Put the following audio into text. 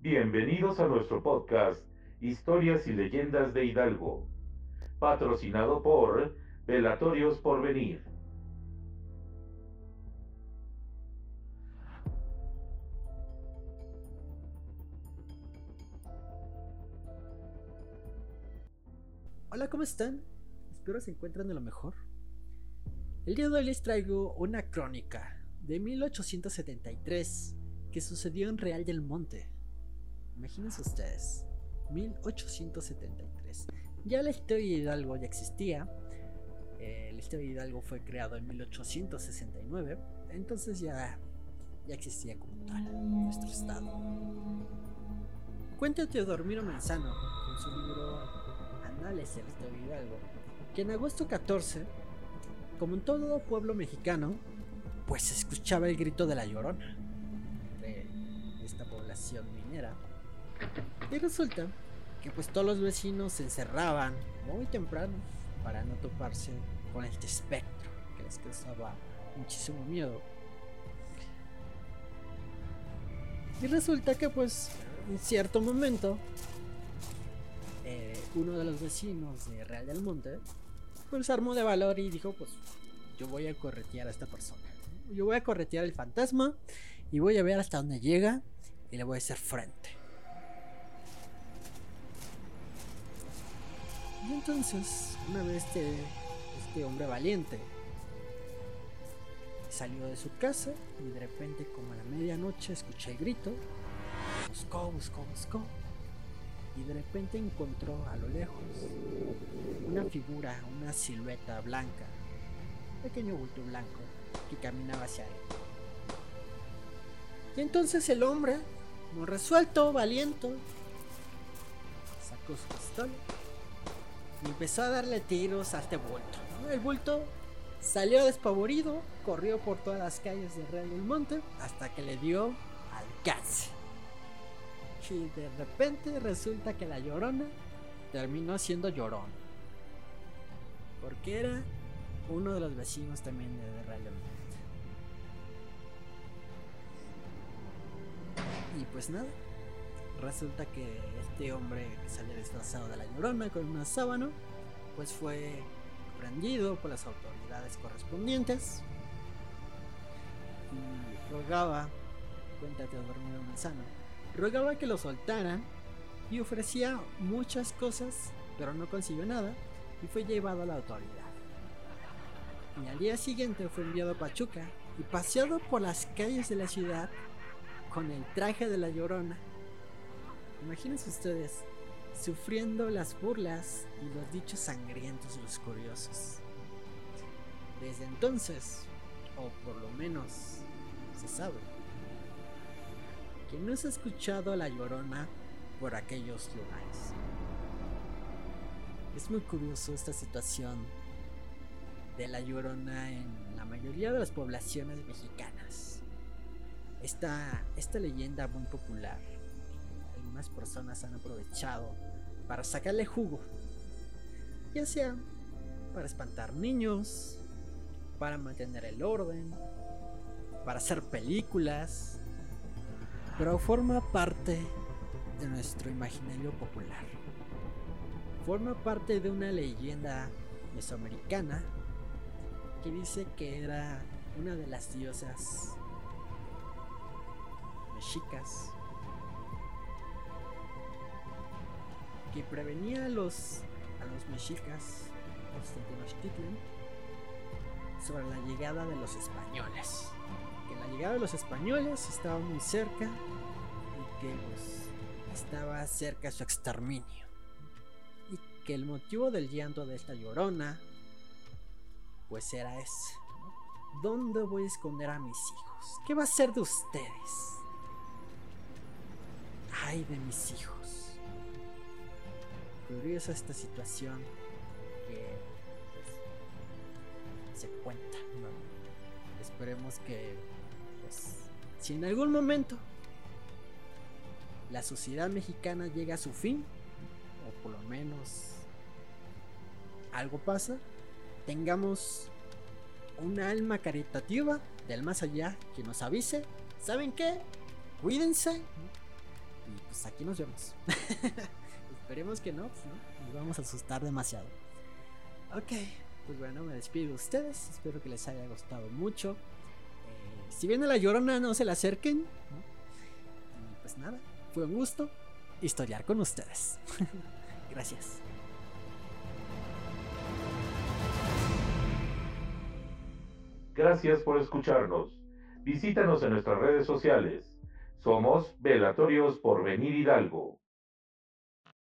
Bienvenidos a nuestro podcast Historias y Leyendas de Hidalgo, patrocinado por Velatorios Porvenir. Hola, ¿cómo están? Espero se encuentren de lo mejor. El día de hoy les traigo una crónica de 1873 que sucedió en Real del Monte. Imagínense ustedes, 1873. Ya la historia de Hidalgo ya existía. Eh, la historia de Hidalgo fue creado en 1869, entonces ya, ya existía como tal nuestro estado. Cuenta Teodormiro Manzano en su libro Anales de la historia de Hidalgo que en agosto 14, como en todo pueblo mexicano, pues se escuchaba el grito de la llorona de esta población minera. Y resulta que pues todos los vecinos se encerraban muy temprano para no toparse con este espectro que les causaba muchísimo miedo. Y resulta que pues en cierto momento eh, uno de los vecinos de Real del Monte pues armó de valor y dijo pues yo voy a corretear a esta persona. Yo voy a corretear al fantasma y voy a ver hasta dónde llega y le voy a hacer frente. Y entonces, una vez este, este hombre valiente salió de su casa y de repente como a la medianoche escuché el grito. Buscó, buscó, buscó. Y de repente encontró a lo lejos una figura, una silueta blanca, un pequeño bulto blanco que caminaba hacia él. Y entonces el hombre, muy resuelto, valiente, sacó su pistola y empezó a darle tiros a este bulto. El bulto salió despavorido, corrió por todas las calles de Real del Monte hasta que le dio alcance. Y de repente resulta que la llorona terminó siendo llorón. Porque era uno de los vecinos también de Real del Monte. Y pues nada, resulta que este hombre que salió disfrazado de la llorona con una sábana, pues fue prendido por las autoridades correspondientes y rogaba, cuéntate a dormir manzano, rogaba que lo soltaran y ofrecía muchas cosas, pero no consiguió nada y fue llevado a la autoridad. Y al día siguiente fue enviado a Pachuca y paseado por las calles de la ciudad con el traje de la llorona. Imagínense ustedes, sufriendo las burlas y los dichos sangrientos de los curiosos. Desde entonces, o por lo menos se sabe, que no se ha escuchado la llorona por aquellos lugares. Es muy curioso esta situación de la llorona en la mayoría de las poblaciones mexicanas esta, esta leyenda muy popular personas han aprovechado para sacarle jugo. Ya sea para espantar niños, para mantener el orden, para hacer películas, pero forma parte de nuestro imaginario popular. Forma parte de una leyenda mesoamericana que dice que era una de las diosas mexicas que prevenía a los, a los mexicas sobre la llegada de los españoles. Que la llegada de los españoles estaba muy cerca y que pues, estaba cerca su exterminio. Y que el motivo del llanto de esta llorona pues era ese. ¿Dónde voy a esconder a mis hijos? ¿Qué va a ser de ustedes? ay de mis hijos. Curiosa esta situación que pues, se cuenta, Esperemos que, pues, si en algún momento la sociedad mexicana llega a su fin, o por lo menos algo pasa, tengamos una alma caritativa del más allá que nos avise, ¿saben qué? Cuídense, Y pues aquí nos vemos. Esperemos que no, pues no, nos vamos a asustar demasiado. Ok, pues bueno, me despido de ustedes. Espero que les haya gustado mucho. Eh, si viene la llorona, no se la acerquen. Pues nada, fue un gusto historiar con ustedes. Gracias. Gracias por escucharnos. Visítanos en nuestras redes sociales. Somos Velatorios por Venir Hidalgo.